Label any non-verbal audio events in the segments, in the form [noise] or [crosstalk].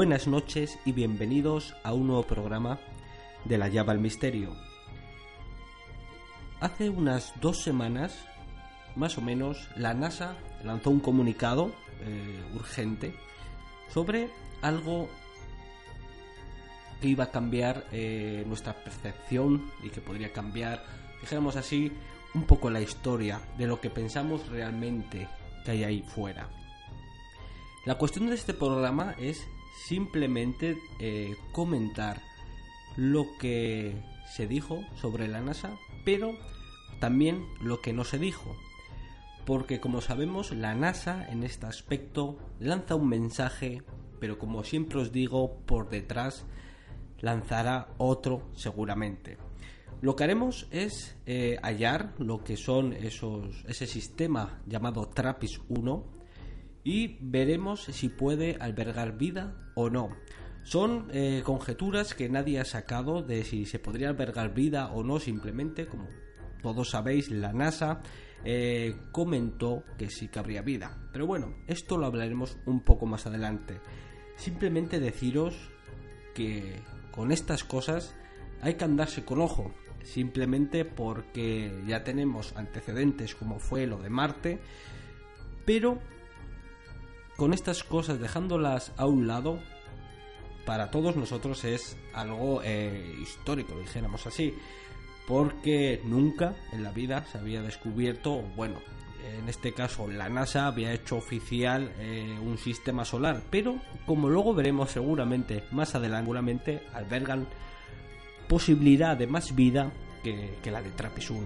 buenas noches y bienvenidos a un nuevo programa de la llave al misterio. Hace unas dos semanas, más o menos, la NASA lanzó un comunicado eh, urgente sobre algo que iba a cambiar eh, nuestra percepción y que podría cambiar, dijéramos así, un poco la historia de lo que pensamos realmente que hay ahí fuera. La cuestión de este programa es simplemente eh, comentar lo que se dijo sobre la NASA, pero también lo que no se dijo. Porque como sabemos, la NASA en este aspecto lanza un mensaje, pero como siempre os digo, por detrás lanzará otro seguramente. Lo que haremos es eh, hallar lo que son esos, ese sistema llamado TRAPPIST 1 y veremos si puede albergar vida o no. Son eh, conjeturas que nadie ha sacado de si se podría albergar vida o no, simplemente como todos sabéis, la NASA eh, comentó que sí que habría vida. Pero bueno, esto lo hablaremos un poco más adelante. Simplemente deciros que con estas cosas hay que andarse con ojo, simplemente porque ya tenemos antecedentes como fue lo de Marte, pero con estas cosas dejándolas a un lado, para todos nosotros es algo eh, histórico, dijéramos así, porque nunca en la vida se había descubierto, bueno, en este caso la NASA había hecho oficial eh, un sistema solar, pero como luego veremos seguramente más adelante, albergan posibilidad de más vida que, la de Trappist 1.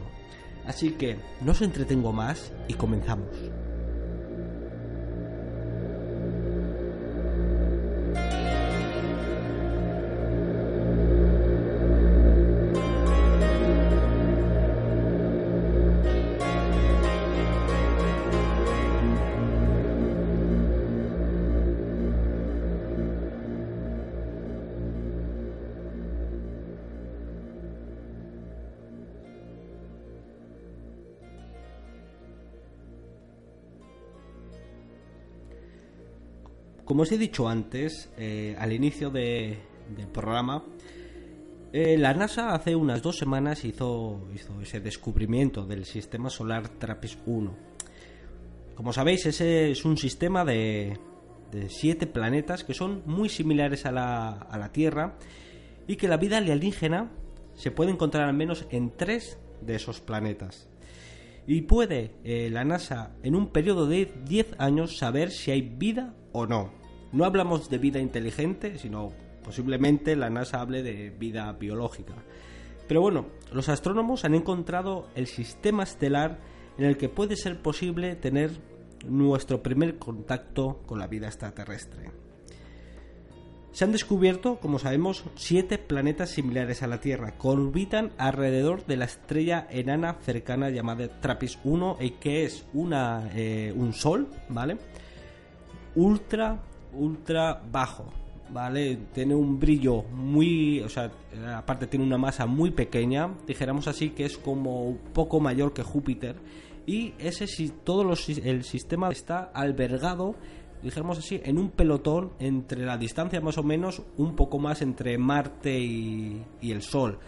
Así que no os entretengo más y comenzamos. Como os he dicho antes, eh, al inicio del programa, eh, la NASA hace unas dos semanas hizo, ese descubrimiento del sistema solar TRAPPIST 1. Como sabéis, ese es un sistema de, de siete planetas que son muy similares a la, a la Tierra y que la vida alienígena se puede encontrar al menos en tres de esos planetas. Y puede eh, la NASA en un periodo de 10 años saber si hay vida o no. No hablamos de vida inteligente, sino posiblemente la NASA hable de vida biológica. Pero bueno, los astrónomos han encontrado el sistema estelar en el que puede ser posible tener nuestro primer contacto con la vida extraterrestre. Se han descubierto, como sabemos, siete planetas similares a la Tierra que orbitan alrededor de la estrella enana cercana llamada TRAPPIST 1 y que es una, eh, un sol, ¿vale? Ultra, ultra bajo, ¿vale? Tiene un brillo muy, o sea, aparte tiene una masa muy pequeña, dijéramos así que es como un poco mayor que Júpiter y ese si todo los, el sistema está albergado dijéramos así, en un pelotón entre la distancia más o menos un poco más entre Marte y, el Sol.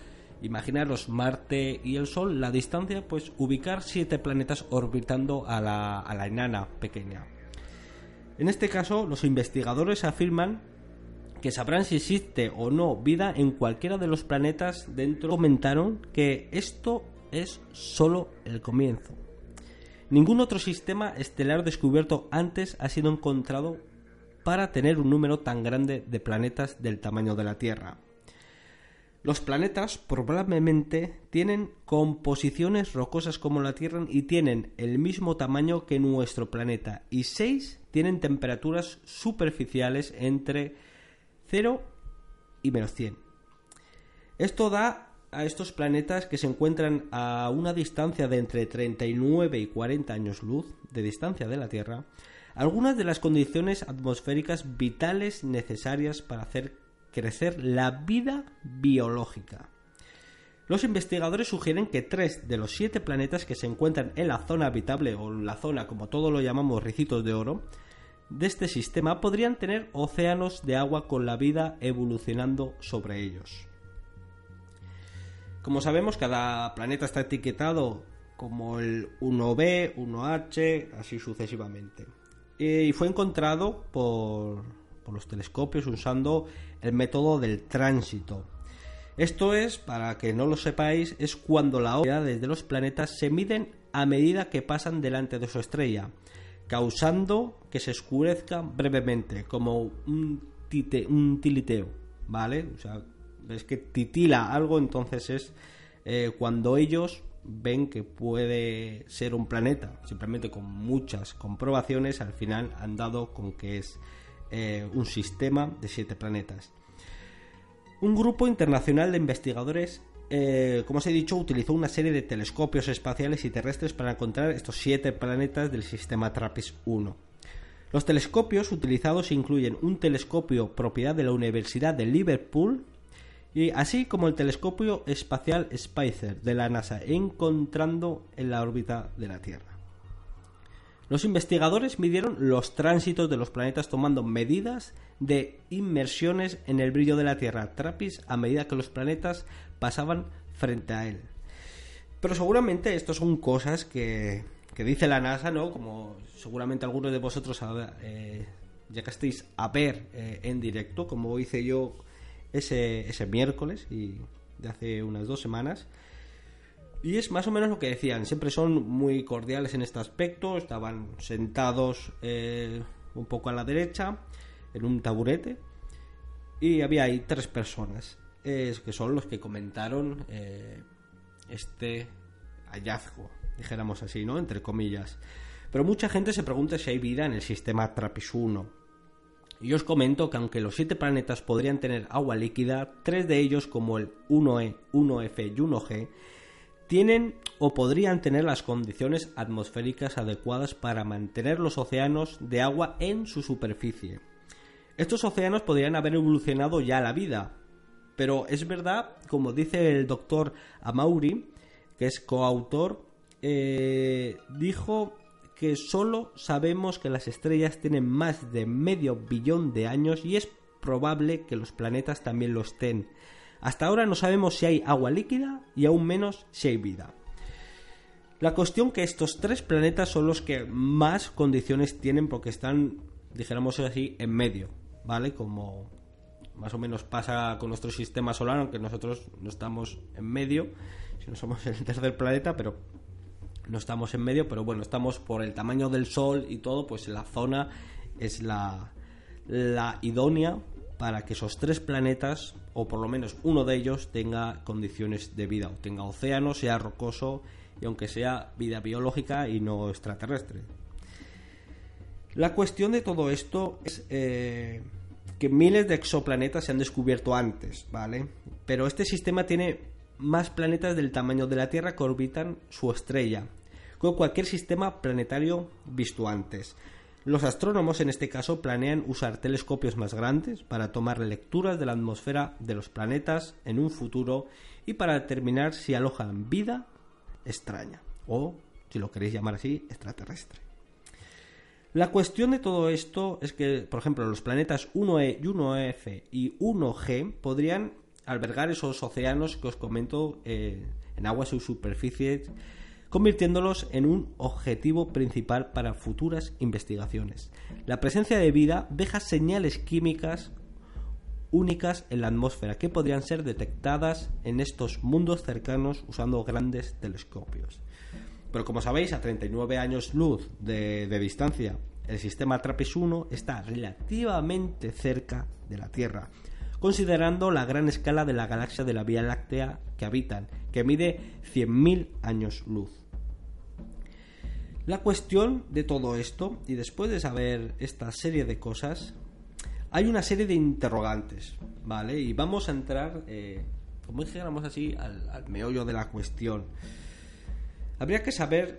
Imaginaros Marte y el Sol, la distancia, pues ubicar siete planetas orbitando a la, a la enana pequeña. En este caso, los investigadores afirman que sabrán si existe o no vida en cualquiera de los planetas dentro. Comentaron que esto es solo el comienzo. Ningún otro sistema estelar descubierto antes ha sido encontrado para tener un número tan grande de planetas del tamaño de la Tierra. Los planetas probablemente tienen composiciones rocosas como la Tierra y tienen el mismo tamaño que nuestro planeta y seis tienen temperaturas superficiales entre 0 y menos 100. Esto da a estos planetas que se encuentran a una distancia de entre 39 y 40 años luz de distancia de la Tierra, algunas de las condiciones atmosféricas vitales necesarias para hacer crecer la vida biológica. Los investigadores sugieren que tres de los siete planetas que se encuentran en la zona habitable o la zona como todo lo llamamos ricitos de oro, de este sistema podrían tener océanos de agua con la vida evolucionando sobre ellos. Como sabemos, cada planeta está etiquetado como el 1B, 1H, así sucesivamente. Y fue encontrado por, por los telescopios usando el método del tránsito. Esto es, para que no lo sepáis, es cuando las órbita de los planetas se miden a medida que pasan delante de su estrella, causando que se oscurezca brevemente, como un, un tiliteo, ¿vale? O sea, es que titila algo, entonces es eh, cuando ellos ven que puede ser un planeta, simplemente con muchas comprobaciones, al final han dado con que es eh, un sistema de siete planetas. Un grupo internacional de investigadores, eh, como os he dicho, utilizó una serie de telescopios espaciales y terrestres para encontrar estos siete planetas del sistema TRAPPIST-1. Los telescopios utilizados incluyen un telescopio propiedad de la Universidad de Liverpool, y así como el telescopio espacial Spicer de la NASA, encontrando en la órbita de la Tierra. Los investigadores midieron los tránsitos de los planetas tomando medidas de inmersiones en el brillo de la Tierra, TRAPPIST, a medida que los planetas pasaban frente a él. Pero seguramente esto son cosas que, dice la NASA, ¿no? Como seguramente algunos de vosotros eh, ya que estéis a ver eh, en directo, como hice yo ese, ese miércoles y de hace unas dos semanas. Y es más o menos lo que decían, siempre son muy cordiales en este aspecto, estaban sentados eh, un poco a la derecha, en un taburete, y había ahí tres personas, que son los que comentaron eh, este hallazgo, dijéramos así, ¿no? Entre comillas. Pero mucha gente se pregunta si hay vida en el sistema TRAPPIST 1. Y os comento que aunque los siete planetas podrían tener agua líquida, tres de ellos, como el 1E, 1F y 1G, tienen o podrían tener las condiciones atmosféricas adecuadas para mantener los océanos de agua en su superficie. Estos océanos podrían haber evolucionado ya la vida, pero es verdad, como dice el doctor Amauri, que es coautor, eh, dijo que solo sabemos que las estrellas tienen más de medio billón de años y es probable que los planetas también lo estén. Hasta ahora no sabemos si hay agua líquida y aún menos si hay vida. La cuestión que estos tres planetas son los que más condiciones tienen porque están, dijéramos así, en medio, ¿vale? Como más o menos pasa con nuestro sistema solar, aunque nosotros no estamos en medio, si no somos [laughs] el tercer planeta, pero no estamos en medio, pero bueno, estamos por el tamaño del Sol y todo, pues la zona es la, la idónea para que esos tres planetas, o por lo menos uno de ellos, tenga condiciones de vida, o tenga océano, sea rocoso, y aunque sea vida biológica y no extraterrestre. La cuestión de todo esto es eh, que miles de exoplanetas se han descubierto antes, ¿vale? Pero este sistema tiene más planetas del tamaño de la Tierra que orbitan su estrella, con cualquier sistema planetario visto antes. Los astrónomos en este caso planean usar telescopios más grandes para tomar lecturas de la atmósfera de los planetas en un futuro y para determinar si alojan vida extraña o, si lo queréis llamar así, extraterrestre. La cuestión de todo esto es que, por ejemplo, los planetas 1E y 1F y 1G podrían albergar esos océanos que os comento eh, en aguas y superficies, convirtiéndolos en un objetivo principal para futuras investigaciones. La presencia de vida deja señales químicas únicas en la atmósfera que podrían ser detectadas en estos mundos cercanos usando grandes telescopios. Pero como sabéis, a 39 años luz de, de distancia, el sistema TRAPPIST-1 está relativamente cerca de la Tierra, considerando la gran escala de la galaxia de la Vía Láctea que habitan, que mide 100.000 años luz. La cuestión de todo esto, y después de saber esta serie de cosas, hay una serie de interrogantes, ¿vale? Y vamos a entrar, eh, como dijéramos así, al, meollo de la cuestión. Habría que saber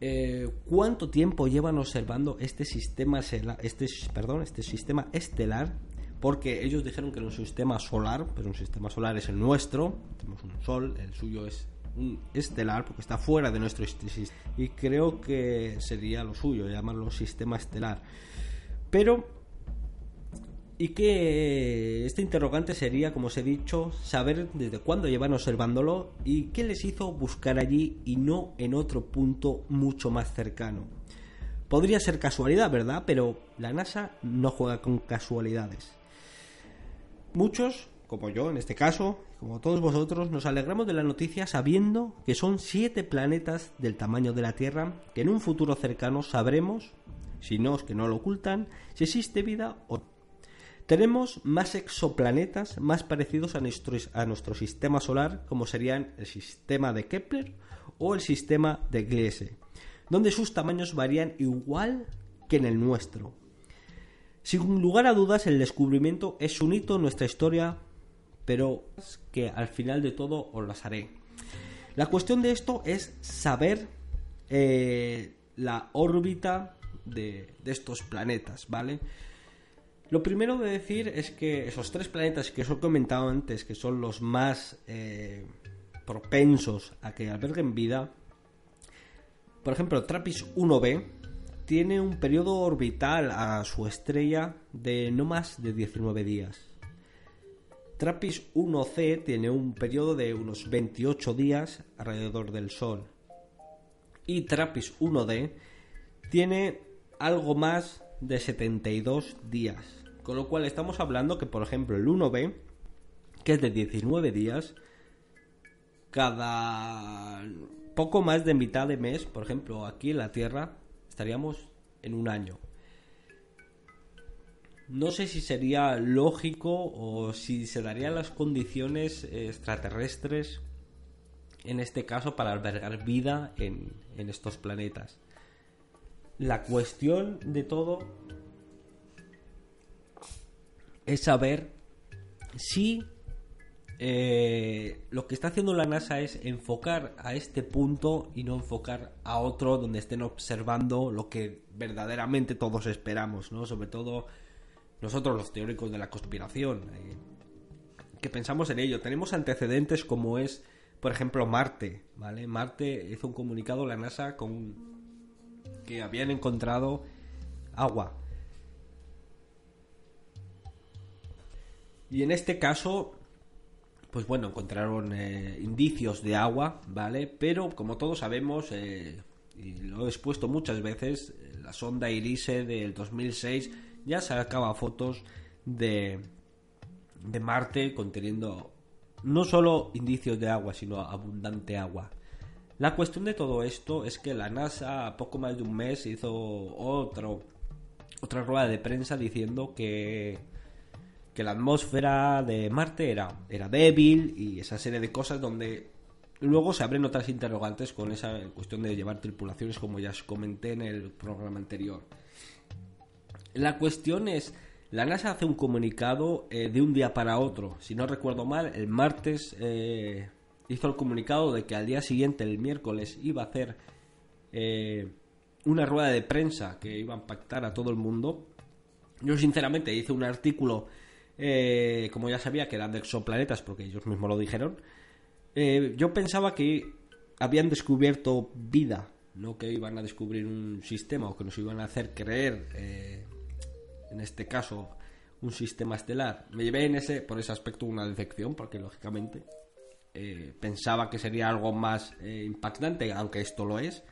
eh, cuánto tiempo llevan observando este sistema, este, perdón, este sistema estelar porque ellos dijeron que era un sistema solar, pero un sistema solar es el nuestro, tenemos un sol, el suyo es un estelar, porque está fuera de nuestro sistema. Y creo que sería lo suyo, llamarlo sistema estelar. Pero y que este interrogante sería, como os he dicho, saber desde cuándo llevan observándolo y qué les hizo buscar allí y no en otro punto mucho más cercano. Podría ser casualidad, ¿verdad? Pero la NASA no juega con casualidades. Muchos, como yo en este caso, como todos vosotros, nos alegramos de la noticia sabiendo que son siete planetas del tamaño de la Tierra que en un futuro cercano sabremos, si no es que no lo ocultan, si existe vida o no. Tenemos más exoplanetas más parecidos a nuestro, a nuestro, sistema solar, como serían el sistema de Kepler o el sistema de Gliese, donde sus tamaños varían igual que en el nuestro. Sin lugar a dudas, el descubrimiento es un hito en nuestra historia, pero que al final de todo os las haré. La cuestión de esto es saber eh, la órbita de, estos planetas, ¿vale? Lo primero de decir es que esos tres planetas que os he comentado antes, que son los más eh, propensos a que alberguen vida, por ejemplo, Trappist 1b tiene un periodo orbital a su estrella de no más de 19 días. Trappist 1c tiene un periodo de unos 28 días alrededor del Sol. Y Trappist 1d tiene algo más de 72 días. Con lo cual estamos hablando que, por ejemplo, el 1B, que es de 19 días, cada poco más de mitad de mes, por ejemplo, aquí en la Tierra, estaríamos en un año. No sé si sería lógico o si se darían las condiciones extraterrestres en este caso para albergar vida en, en estos planetas. La cuestión de todo es saber si eh, lo que está haciendo la NASA es enfocar a este punto y no enfocar a otro donde estén observando lo que verdaderamente todos esperamos, ¿no? Sobre todo nosotros los teóricos de la conspiración, eh, que pensamos en ello. Tenemos antecedentes como es, por ejemplo, Marte, ¿vale? Marte hizo un comunicado la NASA con que habían encontrado agua Y en este caso, pues bueno, encontraron eh, indicios de agua, ¿vale? Pero como todos sabemos, eh, y lo he expuesto muchas veces, la sonda Irise del 2006 ya sacaba fotos de, de Marte conteniendo no solo indicios de agua, sino abundante agua. La cuestión de todo esto es que la NASA, a poco más de un mes, hizo otro, otra rueda de prensa diciendo que que la atmósfera de Marte era, era débil y esa serie de cosas donde luego se abren otras interrogantes con esa cuestión de llevar tripulaciones como ya os comenté en el programa anterior. La cuestión es, la NASA hace un comunicado eh, de un día para otro, si no recuerdo mal, el martes eh, hizo el comunicado de que al día siguiente, el miércoles, iba a hacer eh, una rueda de prensa que iba a impactar a todo el mundo. Yo sinceramente hice un artículo eh, como ya sabía que eran exoplanetas, porque ellos mismos lo dijeron, eh, yo pensaba que habían descubierto vida, no que iban a descubrir un sistema o que nos iban a hacer creer, eh, en este caso, un sistema estelar. Me llevé en ese, por ese aspecto una decepción, porque lógicamente pensaba que sería algo más impactante, aunque esto lo es,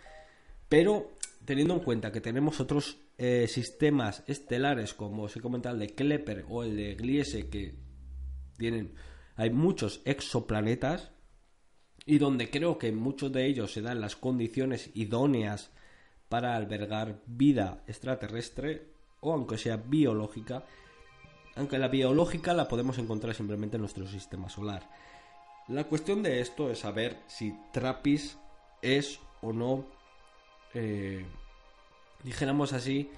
pero teniendo en cuenta que tenemos otros eh, sistemas estelares como os he comentado el de Kepler o el de Gliese que tienen hay muchos exoplanetas y donde creo que muchos de ellos se dan las condiciones idóneas para albergar vida extraterrestre o aunque sea biológica aunque la biológica la podemos encontrar simplemente en nuestro sistema solar. La cuestión de esto es saber si Trappist es o no eh, dijéramos así,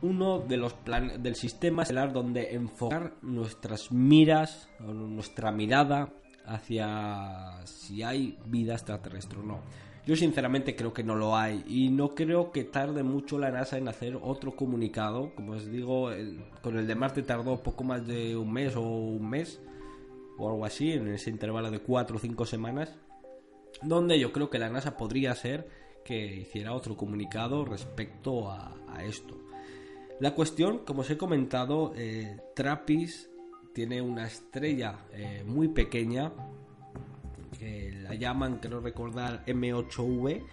uno de los planes del sistema estelar donde enfocar nuestras miras o nuestra mirada hacia si hay vida extraterrestre o no. Yo sinceramente creo que no lo hay y no creo que tarde mucho la NASA en hacer otro comunicado. Como os digo, con el de Marte tardó poco más de un mes o un mes o algo así, en ese intervalo de 4 o 5 semanas, donde yo creo que la NASA podría ser que hiciera otro comunicado respecto a, esto. La cuestión, como os he comentado, eh, Trappist tiene una estrella eh, muy pequeña, que la llaman, creo recordar, M8V,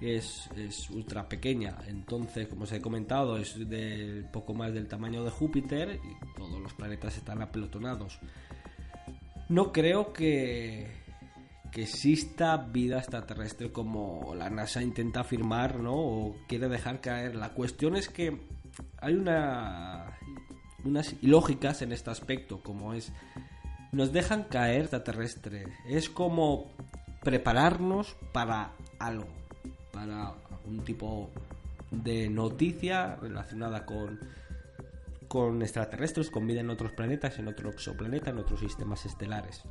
es, es, ultra pequeña. Entonces, como os he comentado, es de poco más del tamaño de Júpiter y todos los planetas están apelotonados. No creo que, que exista vida extraterrestre como la NASA intenta afirmar, ¿no? O quiere dejar caer. La cuestión es que hay una unas ilógicas en este aspecto, como es nos dejan caer extraterrestre. Es como prepararnos para algo, para un tipo de noticia relacionada con con extraterrestres, con vida en otros planetas, en otro exoplaneta, en otros sistemas estelares.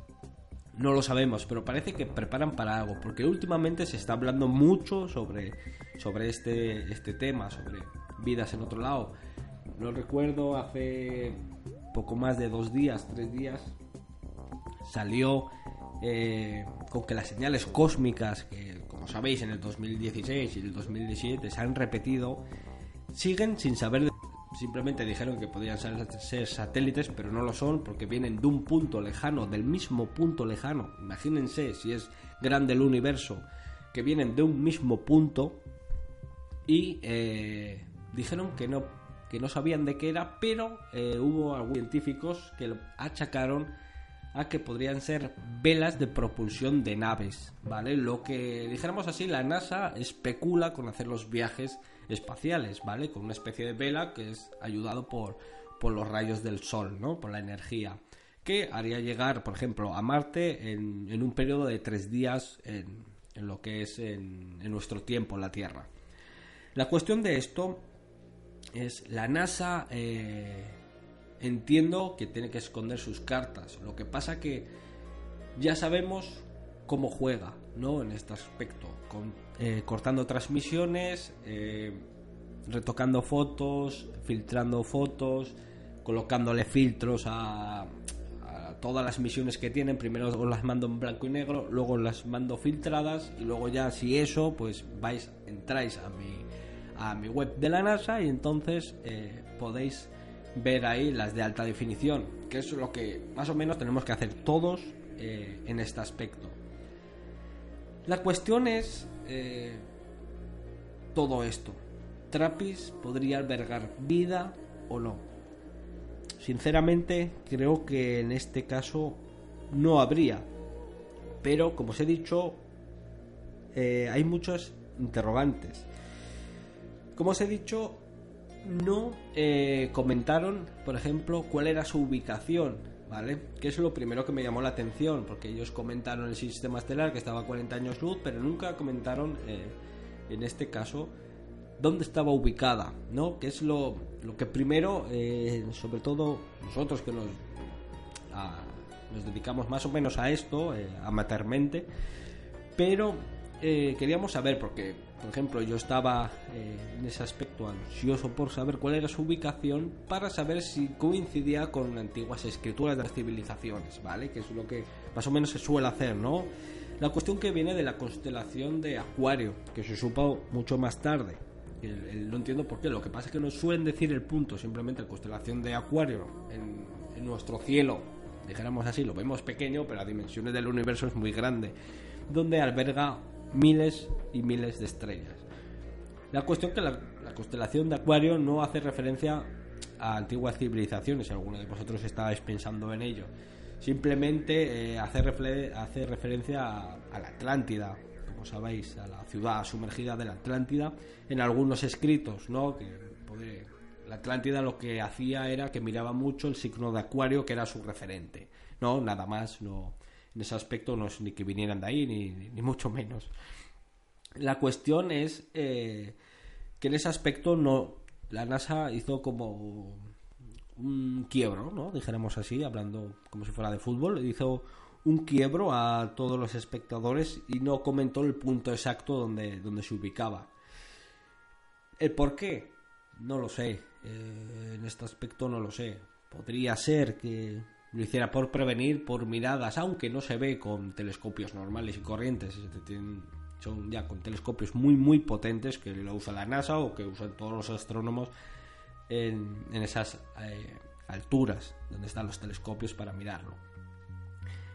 No lo sabemos, pero parece que preparan para algo, porque últimamente se está hablando mucho sobre, sobre este, este tema, sobre vidas en otro lado. No recuerdo, hace poco más de dos días, tres días, salió eh, con que las señales cósmicas, que como sabéis en el 2016 y el 2017 se han repetido, siguen sin saber Simplemente dijeron que podían ser, satélites, pero no lo son porque vienen de un punto lejano, del mismo punto lejano. Imagínense si es grande el universo, que vienen de un mismo punto y eh, dijeron que no, que no sabían de qué era, pero eh, hubo algunos científicos que lo achacaron a que podrían ser velas de propulsión de naves, ¿vale? Lo que dijéramos así, la NASA especula con hacer los viajes espaciales, ¿vale? Con una especie de vela que es ayudado por, por los rayos del Sol, ¿no? Por la energía. Que haría llegar, por ejemplo, a Marte en, un periodo de tres días en, lo que es en, nuestro tiempo, en la Tierra. La cuestión de esto es la NASA eh, entiendo que tiene que esconder sus cartas. Lo que pasa que ya sabemos cómo juega, ¿no? En este aspecto, eh, cortando transmisiones, eh, retocando fotos, filtrando fotos, colocándole filtros a, todas las misiones que tienen. Primero os las mando en blanco y negro, luego las mando filtradas y luego ya si eso, pues vais, entráis a mi, a mi web de la NASA y entonces eh, podéis ver ahí las de alta definición, que es lo que más o menos tenemos que hacer todos en este aspecto. La cuestión es eh, todo esto. Trappist podría albergar vida o no. Sinceramente, creo que en este caso no habría. Pero, como os he dicho, eh, hay muchos interrogantes. Como os he dicho, no eh, comentaron, por ejemplo, cuál era su ubicación ¿vale? Que es lo primero que me llamó la atención, porque ellos comentaron el sistema estelar que estaba a 40 años luz, pero nunca comentaron, eh, en este caso, dónde estaba ubicada, ¿no? Que es lo, lo que primero, eh, sobre todo nosotros que nos, nos dedicamos más o menos a esto, eh, amateurmente, pero queríamos saber, porque por ejemplo, yo estaba eh, en ese aspecto ansioso por saber cuál era su ubicación para saber si coincidía con antiguas escrituras de las civilizaciones, ¿vale? Que es lo que más o menos se suele hacer, ¿no? La cuestión que viene de la constelación de Acuario, que se supo mucho más tarde. no entiendo por qué, lo que pasa es que nos suelen decir el punto, simplemente la constelación de Acuario en, en nuestro cielo, dijéramos así, lo vemos pequeño, pero las dimensiones del universo es muy grande, donde alberga miles y miles de estrellas. La cuestión que la, constelación de Acuario no hace referencia a antiguas civilizaciones, si alguno de vosotros estabais pensando en ello. Simplemente eh, hace, hace, referencia a, la Atlántida, como sabéis, a la ciudad sumergida de la Atlántida, en algunos escritos, ¿no? Que la Atlántida lo que hacía era que miraba mucho el signo de Acuario, que era su referente, ¿no? Nada más, no, en ese aspecto no es ni que vinieran de ahí, ni, mucho menos. La cuestión es eh, que en ese aspecto no la NASA hizo como un quiebro, ¿no? Dijéramos así, hablando como si fuera de fútbol, hizo un quiebro a todos los espectadores y no comentó el punto exacto donde, donde se ubicaba. ¿El por qué? No lo sé. Eh, en este aspecto no lo sé. Podría ser que lo hiciera por prevenir, por miradas, aunque no se ve con telescopios normales y corrientes, son ya con telescopios muy muy potentes que lo usa la NASA o que usan todos los astrónomos en, esas eh, alturas donde están los telescopios para mirarlo.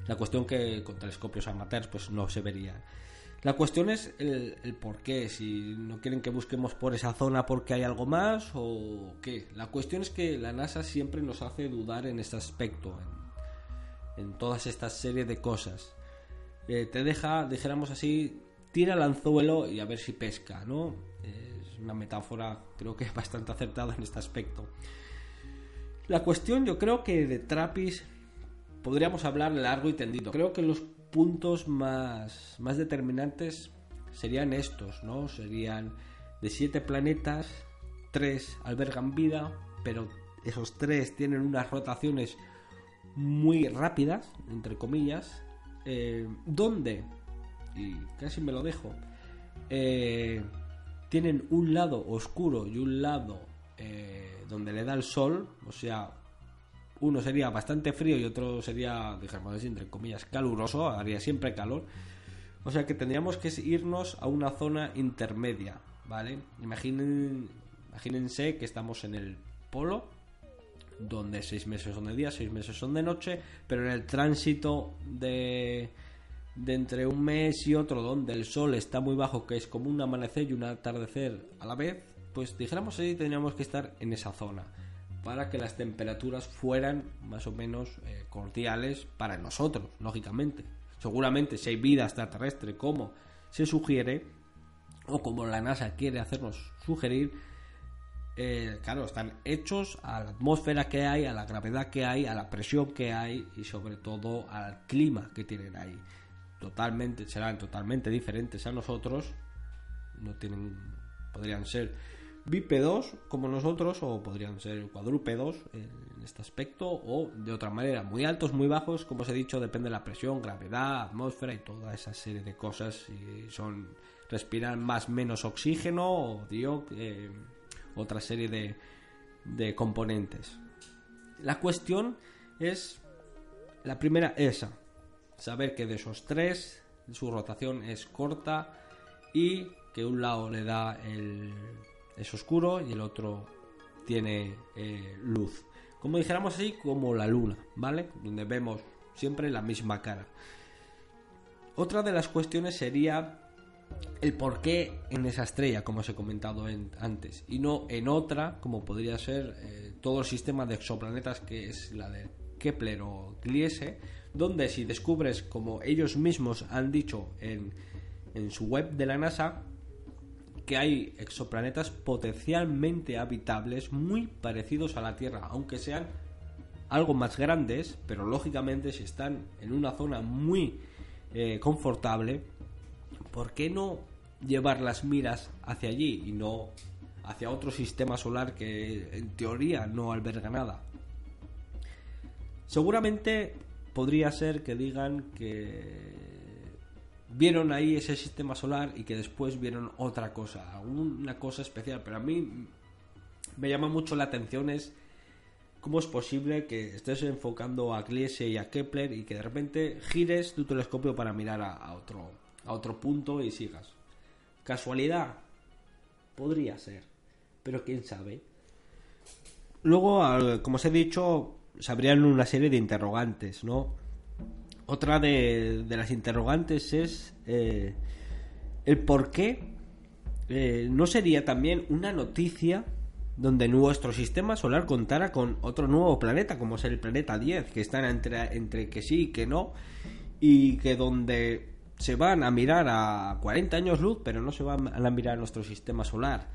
La cuestión que con telescopios amateurs pues no se vería. La cuestión es el, por qué, si no quieren que busquemos por esa zona porque hay algo más o qué. La cuestión es que la NASA siempre nos hace dudar en este aspecto, en, en todas estas series de cosas. Eh, te deja, dijéramos así, tira el anzuelo y a ver si pesca, ¿no? Es una metáfora creo que [laughs] bastante acertada en este aspecto. La cuestión yo creo que de Trappist podríamos hablar largo y tendido. Creo que los puntos más, más determinantes serían estos, ¿no? Serían de siete planetas, tres albergan vida, pero esos tres tienen unas rotaciones muy rápidas, entre comillas, eh, donde, y casi me lo dejo, eh, tienen un lado oscuro y un lado eh, donde le da el sol, o sea, uno sería bastante frío y otro sería, digamos entre comillas, caluroso, haría siempre calor. O sea que tendríamos que irnos a una zona intermedia, ¿vale? Imaginen, imagínense que estamos en el polo, donde seis meses son de día, seis meses son de noche, pero en el tránsito de, de entre un mes y otro, donde el sol está muy bajo, que es como un amanecer y un atardecer a la vez, pues dijéramos ahí tendríamos que estar en esa zona para que las temperaturas fueran más o menos eh, cordiales para nosotros, lógicamente. Seguramente si hay vida extraterrestre como se sugiere, o como la NASA quiere hacernos sugerir, eh, claro, están hechos a la atmósfera que hay, a la gravedad que hay, a la presión que hay y sobre todo al clima que tienen ahí. Totalmente, serán totalmente diferentes a nosotros, no tienen, podrían ser bípedos como nosotros o podrían ser cuadrúpedos en este aspecto o de otra manera muy altos muy bajos como os he dicho depende de la presión gravedad atmósfera y toda esa serie de cosas si son respiran más menos oxígeno o dio eh, otra serie de, de componentes. La cuestión es la primera esa saber que de esos tres su rotación es corta y que un lado le da el es oscuro y el otro tiene eh, luz. Como dijéramos así, como la luna, ¿vale? Donde vemos siempre la misma cara. Otra de las cuestiones sería el por qué en esa estrella, como os he comentado antes, y no en otra, como podría ser eh, todo el sistema de exoplanetas que es la de Kepler o Gliese, donde si descubres, como ellos mismos han dicho en, en su web de la NASA, que hay exoplanetas potencialmente habitables muy parecidos a la Tierra, aunque sean algo más grandes, pero lógicamente si están en una zona muy eh, confortable, ¿por qué no llevar las miras hacia allí y no hacia otro sistema solar que en teoría no alberga nada? Seguramente podría ser que digan que vieron ahí ese sistema solar y que después vieron otra cosa, una cosa especial. Pero a mí me llama mucho la atención es cómo es posible que estés enfocando a Gliese y a Kepler y que de repente gires tu telescopio para mirar a, otro, a otro punto y sigas. ¿Casualidad? Podría ser, pero quién sabe. Luego, como os he dicho, se abrían una serie de interrogantes, ¿no? Otra de, las interrogantes es eh, el por qué eh, no sería también una noticia donde nuestro sistema solar contara con otro nuevo planeta, como es el planeta 10, que están entre, entre que sí y que no, y que donde se van a mirar a 40 años luz, pero no se van a mirar a nuestro sistema solar.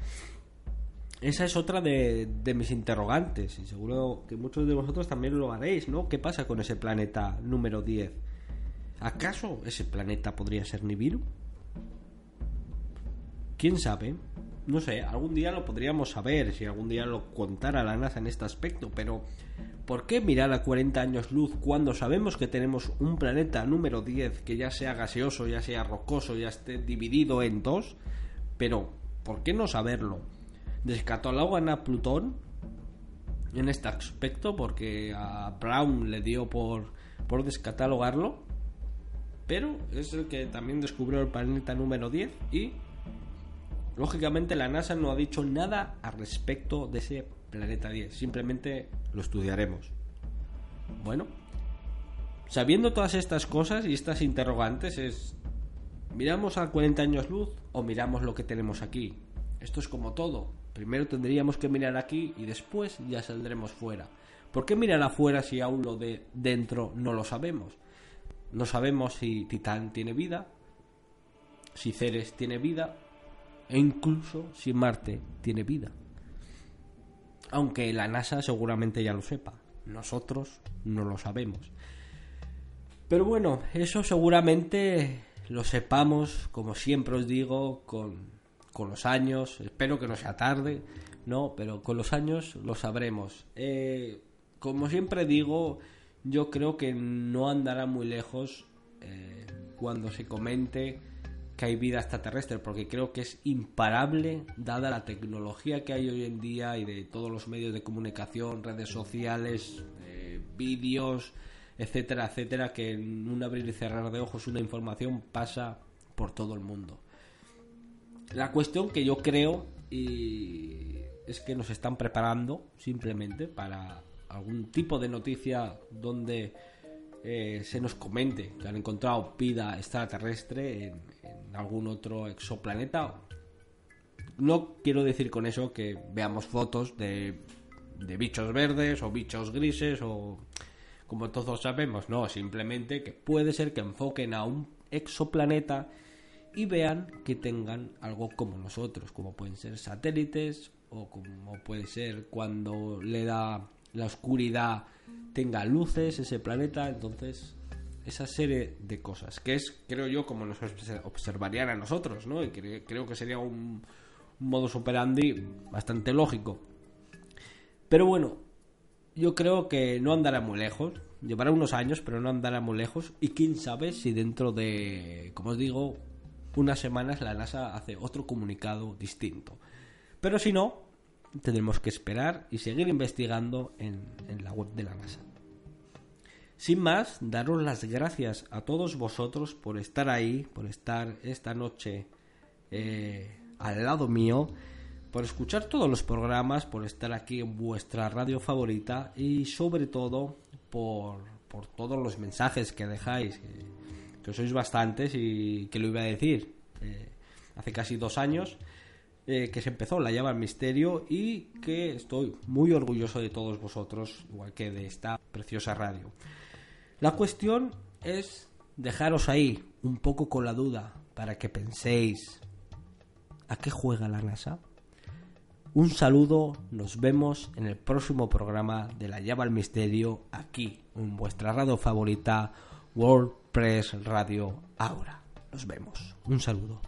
Esa es otra de, mis interrogantes y seguro que muchos de vosotros también lo haréis, ¿no? ¿Qué pasa con ese planeta número 10? ¿Acaso ese planeta podría ser Nibiru? ¿Quién sabe? No sé, algún día lo podríamos saber si algún día lo contara la NASA en este aspecto, pero ¿por qué mirar a 40 años luz cuando sabemos que tenemos un planeta número 10 que ya sea gaseoso, ya sea rocoso, ya esté dividido en dos? Pero, ¿por qué no saberlo? Descatalogan a Plutón en este aspecto porque a Brown le dio por, por descatalogarlo, pero es el que también descubrió el planeta número 10 y lógicamente la NASA no ha dicho nada al respecto de ese planeta 10, simplemente lo estudiaremos. Bueno, sabiendo todas estas cosas y estas interrogantes es ¿Miramos a 40 años luz o miramos lo que tenemos aquí? Esto es como todo. Primero tendríamos que mirar aquí y después ya saldremos fuera. ¿Por qué mirar afuera si aún lo de dentro no lo sabemos? No sabemos si Titán tiene vida, si Ceres tiene vida e incluso si Marte tiene vida. Aunque la NASA seguramente ya lo sepa, nosotros no lo sabemos. Pero bueno, eso seguramente lo sepamos, como siempre os digo, con, los años. Espero que no sea tarde, ¿no? Pero con los años lo sabremos. Eh, como siempre digo, yo creo que no andará muy lejos eh, cuando se comente que hay vida extraterrestre, porque creo que es imparable, dada la tecnología que hay hoy en día y de todos los medios de comunicación, redes sociales, eh, vídeos, etcétera, etcétera, que en un abrir y cerrar de ojos una información pasa por todo el mundo. La cuestión que yo creo y es que nos están preparando simplemente para algún tipo de noticia donde eh, se nos comente que han encontrado vida extraterrestre en, en algún otro exoplaneta. No quiero decir con eso que veamos fotos de, de bichos verdes o bichos grises o como todos sabemos, no, simplemente que puede ser que enfoquen a un exoplaneta y vean que tengan algo como nosotros, como pueden ser satélites o como puede ser cuando le da la oscuridad tenga luces ese planeta, entonces esa serie de cosas, que es, creo yo, como nos observarían a nosotros, ¿no? Y creo que sería un, un modo operandi bastante lógico. Pero bueno, yo creo que no andará muy lejos. Llevará unos años, pero no andará muy lejos. Y quién sabe si dentro de, como os digo, unas semanas la NASA hace otro comunicado distinto. Pero si no, tendremos que esperar y seguir investigando en, la web de la NASA. Sin más, daros las gracias a todos vosotros por estar ahí, por estar esta noche eh, al lado mío por escuchar todos los programas, por estar aquí en vuestra radio favorita y sobre todo por, por todos los mensajes que dejáis, sois bastantes y que lo iba a decir. Eh, hace casi dos años eh, que se empezó la llama al misterio y que estoy muy orgulloso de todos vosotros, igual que de esta preciosa radio. La cuestión es dejaros ahí un poco con la duda para que penséis ¿a qué juega la NASA? Un saludo, nos vemos en el próximo programa de La Llave al Misterio aquí en vuestra radio favorita WordPress Radio Aura. Nos vemos. Un saludo.